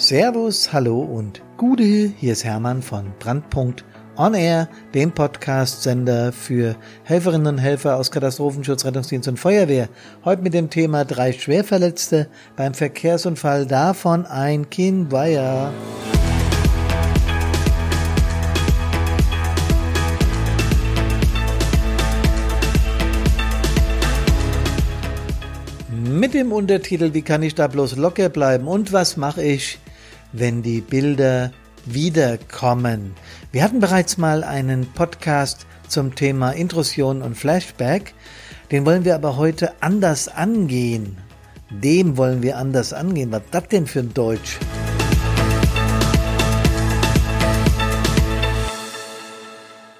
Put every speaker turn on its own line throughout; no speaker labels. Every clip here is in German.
Servus, hallo und Gude, hier ist Hermann von Brandpunkt On Air, dem Podcast-Sender für Helferinnen und Helfer aus Katastrophenschutz, Rettungsdienst und Feuerwehr. Heute mit dem Thema drei Schwerverletzte beim Verkehrsunfall, davon ein Kind Weiher. Mit dem Untertitel Wie kann ich da bloß locker bleiben und was mache ich, wenn die Bilder wiederkommen. Wir hatten bereits mal einen Podcast zum Thema Intrusion und Flashback. Den wollen wir aber heute anders angehen. Dem wollen wir anders angehen. Was das denn für ein Deutsch?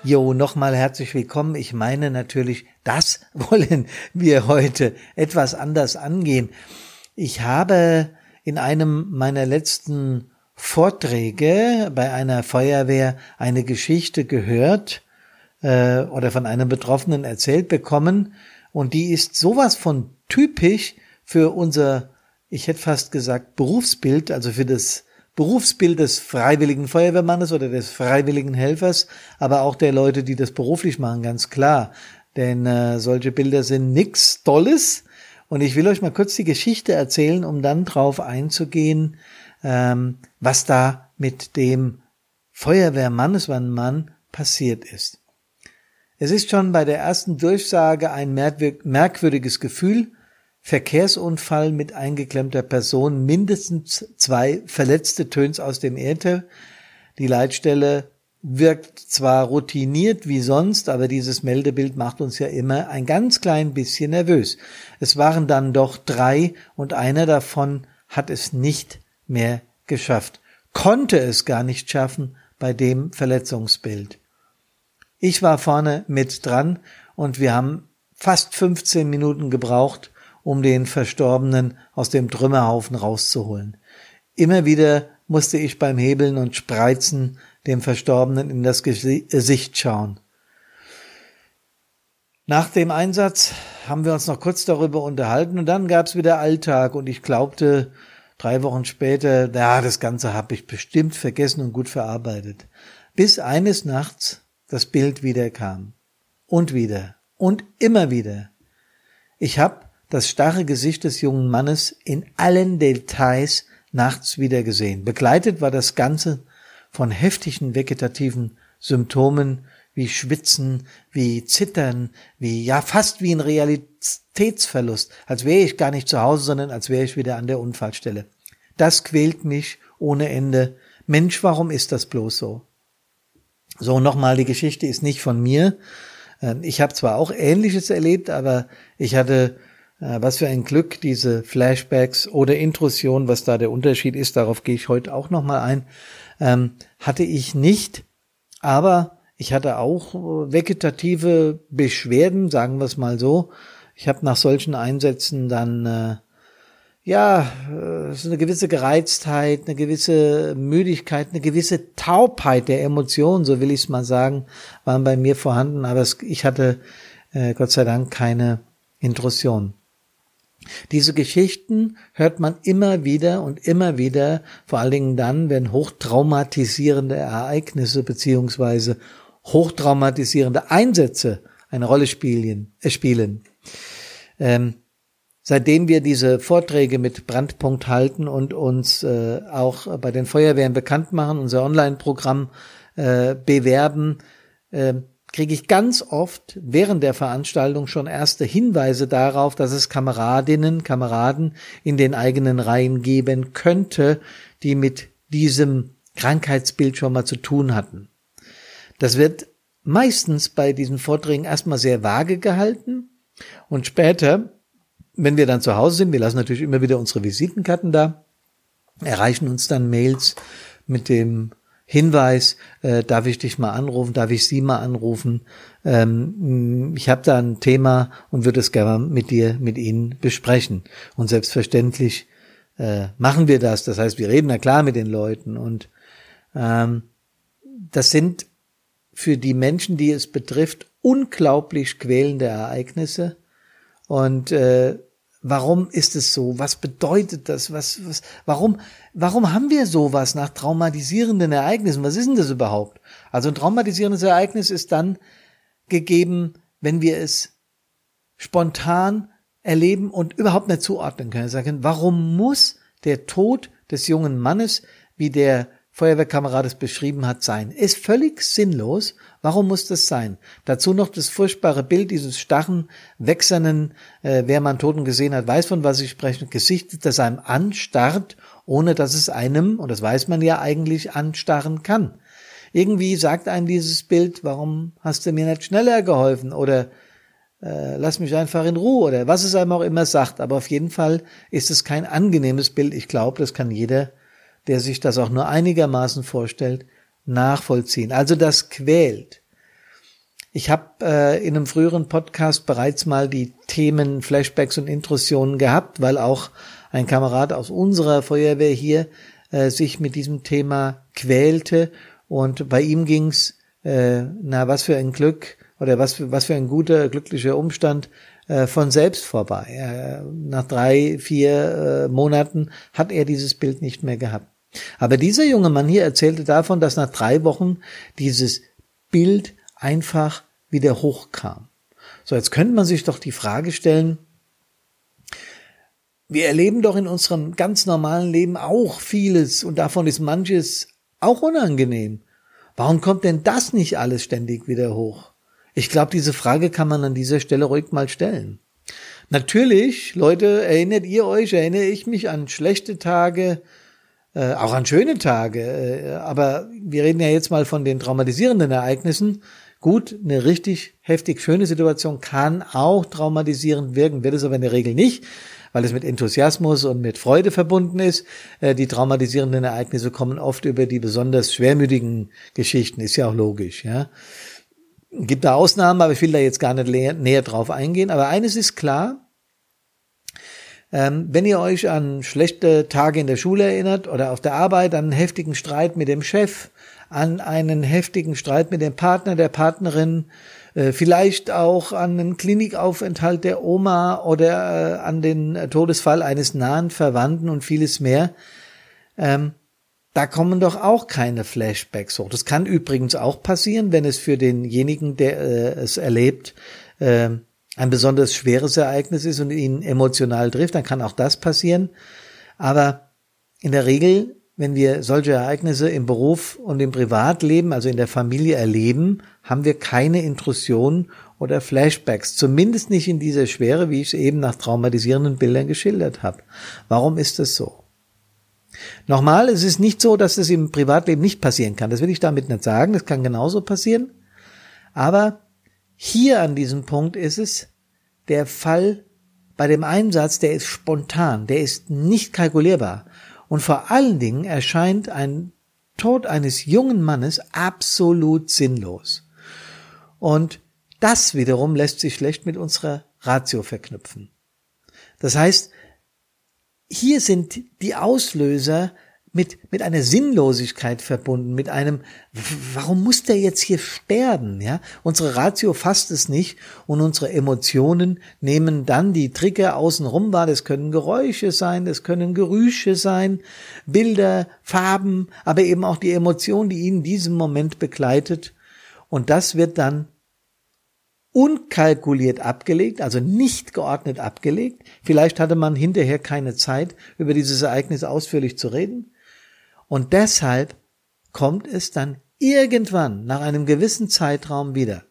Jo, nochmal herzlich willkommen. Ich meine natürlich, das wollen wir heute etwas anders angehen. Ich habe in einem meiner letzten Vorträge bei einer Feuerwehr eine Geschichte gehört äh, oder von einem Betroffenen erzählt bekommen und die ist sowas von typisch für unser, ich hätte fast gesagt, Berufsbild, also für das Berufsbild des freiwilligen Feuerwehrmannes oder des freiwilligen Helfers, aber auch der Leute, die das beruflich machen, ganz klar. Denn äh, solche Bilder sind nix Tolles. Und ich will euch mal kurz die Geschichte erzählen, um dann drauf einzugehen, ähm, was da mit dem Feuerwehrmann, es war ein Mann, passiert ist. Es ist schon bei der ersten Durchsage ein merkwürdiges Gefühl, Verkehrsunfall mit eingeklemmter Person, mindestens zwei verletzte Töns aus dem Äther. Die Leitstelle wirkt zwar routiniert wie sonst, aber dieses Meldebild macht uns ja immer ein ganz klein bisschen nervös. Es waren dann doch drei und einer davon hat es nicht mehr geschafft, konnte es gar nicht schaffen bei dem Verletzungsbild. Ich war vorne mit dran und wir haben fast 15 Minuten gebraucht, um den Verstorbenen aus dem Trümmerhaufen rauszuholen. Immer wieder musste ich beim Hebeln und Spreizen dem Verstorbenen in das Gesicht schauen. Nach dem Einsatz haben wir uns noch kurz darüber unterhalten und dann gab's wieder Alltag und ich glaubte, Drei Wochen später, ja, das Ganze habe ich bestimmt vergessen und gut verarbeitet. Bis eines Nachts das Bild wieder kam. Und wieder. Und immer wieder. Ich habe das starre Gesicht des jungen Mannes in allen Details nachts wieder gesehen. Begleitet war das Ganze von heftigen vegetativen Symptomen wie Schwitzen, wie Zittern, wie ja fast wie ein Realitätsverlust, als wäre ich gar nicht zu Hause, sondern als wäre ich wieder an der Unfallstelle. Das quält mich ohne Ende. Mensch, warum ist das bloß so? So, nochmal, die Geschichte ist nicht von mir. Ähm, ich habe zwar auch Ähnliches erlebt, aber ich hatte, äh, was für ein Glück, diese Flashbacks oder Intrusion, was da der Unterschied ist, darauf gehe ich heute auch nochmal ein, ähm, hatte ich nicht. Aber ich hatte auch äh, vegetative Beschwerden, sagen wir es mal so. Ich habe nach solchen Einsätzen dann äh, ja äh, so eine gewisse Gereiztheit, eine gewisse Müdigkeit, eine gewisse Taubheit der Emotionen, so will ich es mal sagen, waren bei mir vorhanden. Aber es, ich hatte äh, Gott sei Dank keine Intrusion. Diese Geschichten hört man immer wieder und immer wieder, vor allen Dingen dann, wenn hochtraumatisierende Ereignisse beziehungsweise hochtraumatisierende Einsätze eine Rolle spielen. Äh, spielen. Ähm, seitdem wir diese Vorträge mit Brandpunkt halten und uns äh, auch bei den Feuerwehren bekannt machen, unser Online-Programm äh, bewerben, äh, kriege ich ganz oft während der Veranstaltung schon erste Hinweise darauf, dass es Kameradinnen, Kameraden in den eigenen Reihen geben könnte, die mit diesem Krankheitsbild schon mal zu tun hatten. Das wird meistens bei diesen Vorträgen erstmal sehr vage gehalten und später, wenn wir dann zu Hause sind, wir lassen natürlich immer wieder unsere Visitenkarten da, erreichen uns dann Mails mit dem Hinweis, äh, darf ich dich mal anrufen, darf ich Sie mal anrufen? Ähm, ich habe da ein Thema und würde es gerne mit dir, mit Ihnen besprechen. Und selbstverständlich äh, machen wir das. Das heißt, wir reden ja klar mit den Leuten und ähm, das sind für die Menschen, die es betrifft, unglaublich quälende Ereignisse. Und äh, Warum ist es so? Was bedeutet das? Was, was, warum, warum haben wir sowas nach traumatisierenden Ereignissen? Was ist denn das überhaupt? Also ein traumatisierendes Ereignis ist dann gegeben, wenn wir es spontan erleben und überhaupt nicht zuordnen können. Sagen, warum muss der Tod des jungen Mannes, wie der Feuerwehrkamerad es beschrieben hat, sein? Ist völlig sinnlos. Warum muss das sein? Dazu noch das furchtbare Bild dieses starren, wechselnden, äh, wer man Toten gesehen hat, weiß von was ich spreche, Gesicht, das einem anstarrt, ohne dass es einem, und das weiß man ja eigentlich, anstarren kann. Irgendwie sagt einem dieses Bild, warum hast du mir nicht schneller geholfen? Oder äh, lass mich einfach in Ruhe oder was es einem auch immer sagt. Aber auf jeden Fall ist es kein angenehmes Bild. Ich glaube, das kann jeder, der sich das auch nur einigermaßen vorstellt, nachvollziehen. Also das quält. Ich habe äh, in einem früheren Podcast bereits mal die Themen Flashbacks und Intrusionen gehabt, weil auch ein Kamerad aus unserer Feuerwehr hier äh, sich mit diesem Thema quälte und bei ihm ging's, äh, na was für ein Glück, oder was für, was für ein guter, glücklicher Umstand äh, von selbst vorbei. Äh, nach drei, vier äh, Monaten hat er dieses Bild nicht mehr gehabt. Aber dieser junge Mann hier erzählte davon, dass nach drei Wochen dieses Bild einfach wieder hochkam. So, jetzt könnte man sich doch die Frage stellen, wir erleben doch in unserem ganz normalen Leben auch vieles und davon ist manches auch unangenehm. Warum kommt denn das nicht alles ständig wieder hoch? Ich glaube, diese Frage kann man an dieser Stelle ruhig mal stellen. Natürlich, Leute, erinnert ihr euch, erinnere ich mich an schlechte Tage, äh, auch an schöne Tage, äh, aber wir reden ja jetzt mal von den traumatisierenden Ereignissen. Gut, eine richtig heftig schöne Situation kann auch traumatisierend wirken, wird es aber in der Regel nicht, weil es mit Enthusiasmus und mit Freude verbunden ist. Äh, die traumatisierenden Ereignisse kommen oft über die besonders schwermütigen Geschichten, ist ja auch logisch, ja gibt da Ausnahmen, aber ich will da jetzt gar nicht näher drauf eingehen. Aber eines ist klar, ähm, wenn ihr euch an schlechte Tage in der Schule erinnert oder auf der Arbeit, an einen heftigen Streit mit dem Chef, an einen heftigen Streit mit dem Partner, der Partnerin, äh, vielleicht auch an einen Klinikaufenthalt der Oma oder äh, an den Todesfall eines nahen Verwandten und vieles mehr, ähm, da kommen doch auch keine Flashbacks hoch. Das kann übrigens auch passieren, wenn es für denjenigen, der äh, es erlebt, äh, ein besonders schweres Ereignis ist und ihn emotional trifft, dann kann auch das passieren. Aber in der Regel, wenn wir solche Ereignisse im Beruf und im Privatleben, also in der Familie erleben, haben wir keine Intrusion oder Flashbacks. Zumindest nicht in dieser Schwere, wie ich es eben nach traumatisierenden Bildern geschildert habe. Warum ist das so? Nochmal, es ist nicht so, dass es im Privatleben nicht passieren kann. Das will ich damit nicht sagen. Das kann genauso passieren. Aber hier an diesem Punkt ist es der Fall bei dem Einsatz, der ist spontan, der ist nicht kalkulierbar. Und vor allen Dingen erscheint ein Tod eines jungen Mannes absolut sinnlos. Und das wiederum lässt sich schlecht mit unserer Ratio verknüpfen. Das heißt, hier sind die Auslöser mit, mit einer Sinnlosigkeit verbunden, mit einem, warum muss der jetzt hier sterben, ja? Unsere Ratio fasst es nicht und unsere Emotionen nehmen dann die Trigger außenrum wahr. Das können Geräusche sein, das können Gerüche sein, Bilder, Farben, aber eben auch die Emotion, die ihn in diesem Moment begleitet. Und das wird dann unkalkuliert abgelegt, also nicht geordnet abgelegt. Vielleicht hatte man hinterher keine Zeit, über dieses Ereignis ausführlich zu reden. Und deshalb kommt es dann irgendwann nach einem gewissen Zeitraum wieder.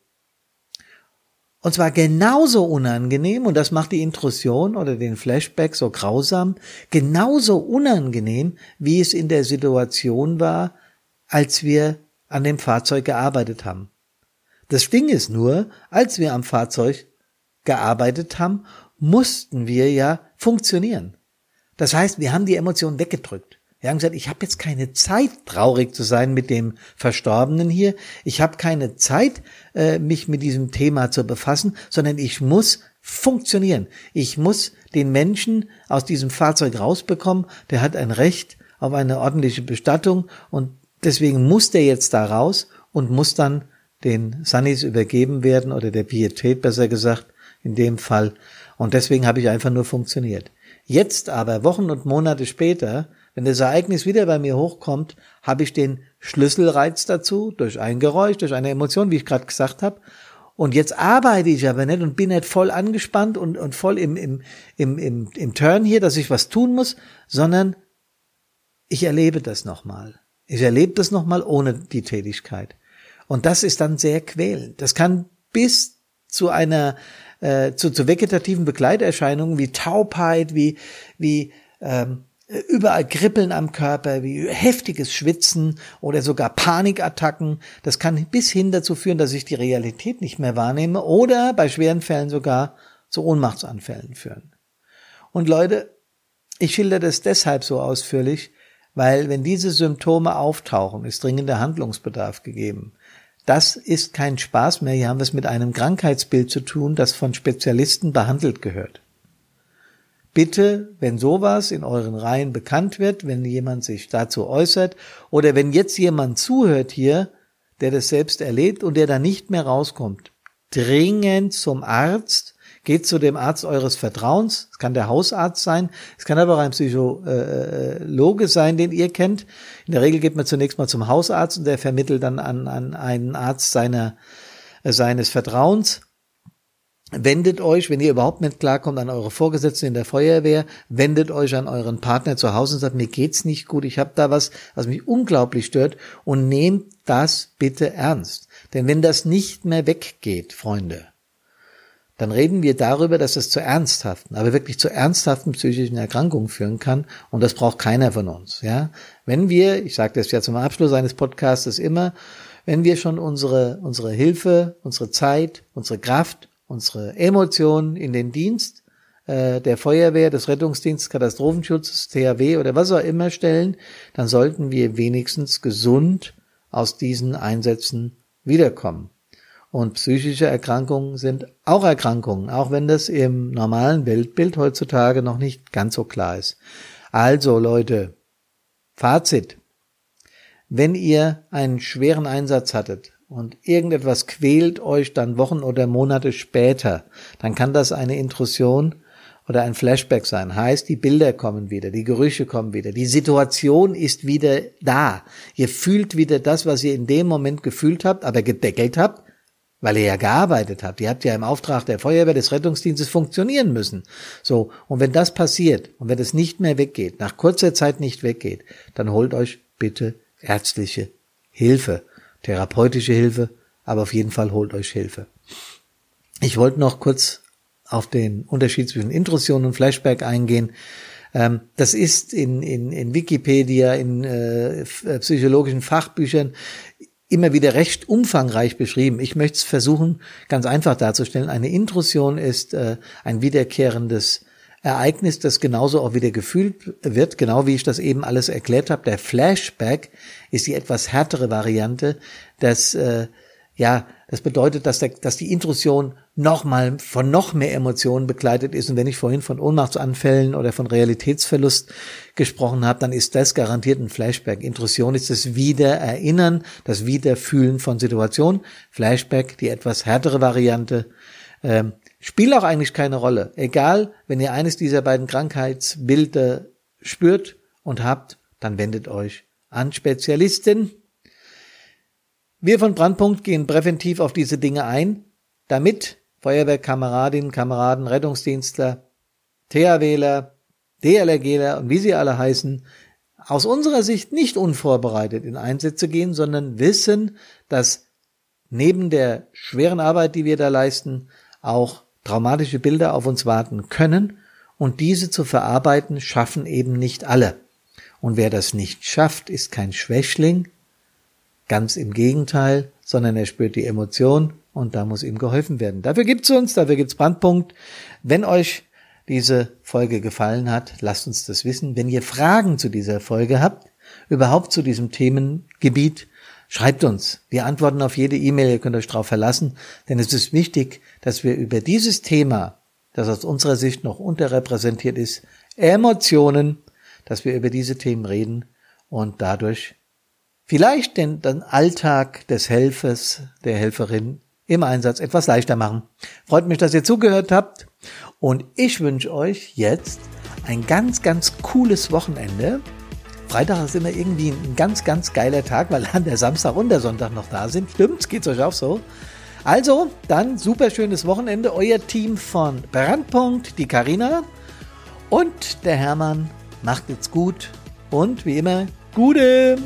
Und zwar genauso unangenehm, und das macht die Intrusion oder den Flashback so grausam, genauso unangenehm, wie es in der Situation war, als wir an dem Fahrzeug gearbeitet haben. Das Ding ist nur, als wir am Fahrzeug gearbeitet haben, mussten wir ja funktionieren. Das heißt, wir haben die Emotionen weggedrückt. Wir haben gesagt, ich habe jetzt keine Zeit, traurig zu sein mit dem Verstorbenen hier. Ich habe keine Zeit, äh, mich mit diesem Thema zu befassen, sondern ich muss funktionieren. Ich muss den Menschen aus diesem Fahrzeug rausbekommen. Der hat ein Recht auf eine ordentliche Bestattung und deswegen muss der jetzt da raus und muss dann den Sunnis übergeben werden oder der Pietät besser gesagt, in dem Fall. Und deswegen habe ich einfach nur funktioniert. Jetzt aber, Wochen und Monate später, wenn das Ereignis wieder bei mir hochkommt, habe ich den Schlüsselreiz dazu, durch ein Geräusch, durch eine Emotion, wie ich gerade gesagt habe. Und jetzt arbeite ich aber nicht und bin nicht voll angespannt und, und voll im, im, im, im, im Turn hier, dass ich was tun muss, sondern ich erlebe das nochmal. Ich erlebe das nochmal ohne die Tätigkeit. Und das ist dann sehr quälend. Das kann bis zu einer, äh, zu, zu vegetativen Begleiterscheinungen wie Taubheit, wie, wie ähm, überall Kribbeln am Körper, wie heftiges Schwitzen oder sogar Panikattacken. Das kann bis hin dazu führen, dass ich die Realität nicht mehr wahrnehme oder bei schweren Fällen sogar zu Ohnmachtsanfällen führen. Und Leute, ich schilder das deshalb so ausführlich, weil wenn diese Symptome auftauchen, ist dringender Handlungsbedarf gegeben. Das ist kein Spaß mehr, hier haben wir es mit einem Krankheitsbild zu tun, das von Spezialisten behandelt gehört. Bitte, wenn sowas in euren Reihen bekannt wird, wenn jemand sich dazu äußert oder wenn jetzt jemand zuhört hier, der das selbst erlebt und der da nicht mehr rauskommt, dringend zum Arzt, Geht zu dem Arzt eures Vertrauens. Es kann der Hausarzt sein. Es kann aber auch ein Psychologe sein, den ihr kennt. In der Regel geht man zunächst mal zum Hausarzt und der vermittelt dann an, an einen Arzt seiner, äh, seines Vertrauens. Wendet euch, wenn ihr überhaupt nicht klarkommt, an eure Vorgesetzten in der Feuerwehr, wendet euch an euren Partner zu Hause und sagt, mir geht's nicht gut, ich habe da was, was mich unglaublich stört und nehmt das bitte ernst. Denn wenn das nicht mehr weggeht, Freunde, dann reden wir darüber, dass es zu ernsthaften, aber wirklich zu ernsthaften psychischen Erkrankungen führen kann. Und das braucht keiner von uns. Ja, wenn wir, ich sage das ja zum Abschluss eines Podcasts immer, wenn wir schon unsere unsere Hilfe, unsere Zeit, unsere Kraft, unsere Emotionen in den Dienst äh, der Feuerwehr, des Rettungsdienstes, Katastrophenschutzes, THW oder was auch immer stellen, dann sollten wir wenigstens gesund aus diesen Einsätzen wiederkommen. Und psychische Erkrankungen sind auch Erkrankungen, auch wenn das im normalen Weltbild heutzutage noch nicht ganz so klar ist. Also Leute, Fazit. Wenn ihr einen schweren Einsatz hattet und irgendetwas quält euch dann Wochen oder Monate später, dann kann das eine Intrusion oder ein Flashback sein. Heißt, die Bilder kommen wieder, die Gerüche kommen wieder, die Situation ist wieder da. Ihr fühlt wieder das, was ihr in dem Moment gefühlt habt, aber gedeckelt habt weil ihr ja gearbeitet habt. Ihr habt ja im Auftrag der Feuerwehr des Rettungsdienstes funktionieren müssen. So. Und wenn das passiert und wenn es nicht mehr weggeht, nach kurzer Zeit nicht weggeht, dann holt euch bitte ärztliche Hilfe, therapeutische Hilfe, aber auf jeden Fall holt euch Hilfe. Ich wollte noch kurz auf den Unterschied zwischen Intrusion und Flashback eingehen. Ähm, das ist in, in, in Wikipedia, in äh, psychologischen Fachbüchern immer wieder recht umfangreich beschrieben. Ich möchte es versuchen, ganz einfach darzustellen. Eine Intrusion ist äh, ein wiederkehrendes Ereignis, das genauso auch wieder gefühlt wird, genau wie ich das eben alles erklärt habe. Der Flashback ist die etwas härtere Variante, das äh, ja, das bedeutet, dass, der, dass die Intrusion nochmal von noch mehr Emotionen begleitet ist. Und wenn ich vorhin von Ohnmachtsanfällen oder von Realitätsverlust gesprochen habe, dann ist das garantiert ein Flashback. Intrusion ist das Wiedererinnern, das Wiederfühlen von Situationen. Flashback, die etwas härtere Variante, ähm, spielt auch eigentlich keine Rolle. Egal, wenn ihr eines dieser beiden Krankheitsbilder spürt und habt, dann wendet euch an Spezialisten wir von Brandpunkt gehen präventiv auf diese Dinge ein, damit Feuerwehrkameradinnen, Kameraden, Rettungsdienstler, THWler, DLRGler und wie sie alle heißen, aus unserer Sicht nicht unvorbereitet in Einsätze gehen, sondern wissen, dass neben der schweren Arbeit, die wir da leisten, auch traumatische Bilder auf uns warten können und diese zu verarbeiten schaffen eben nicht alle. Und wer das nicht schafft, ist kein Schwächling, Ganz im Gegenteil, sondern er spürt die Emotion und da muss ihm geholfen werden. Dafür gibt's uns, dafür gibt's Brandpunkt. Wenn euch diese Folge gefallen hat, lasst uns das wissen. Wenn ihr Fragen zu dieser Folge habt, überhaupt zu diesem Themengebiet, schreibt uns. Wir antworten auf jede E-Mail, ihr könnt euch darauf verlassen, denn es ist wichtig, dass wir über dieses Thema, das aus unserer Sicht noch unterrepräsentiert ist, Emotionen, dass wir über diese Themen reden und dadurch vielleicht den, den Alltag des Helfers, der Helferin im Einsatz etwas leichter machen. Freut mich, dass ihr zugehört habt und ich wünsche euch jetzt ein ganz, ganz cooles Wochenende. Freitag ist immer irgendwie ein ganz, ganz geiler Tag, weil dann der Samstag und der Sonntag noch da sind. Stimmt's? Geht's euch auch so? Also, dann super schönes Wochenende. Euer Team von Brandpunkt, die Karina und der Hermann. Macht jetzt gut und wie immer, Gute!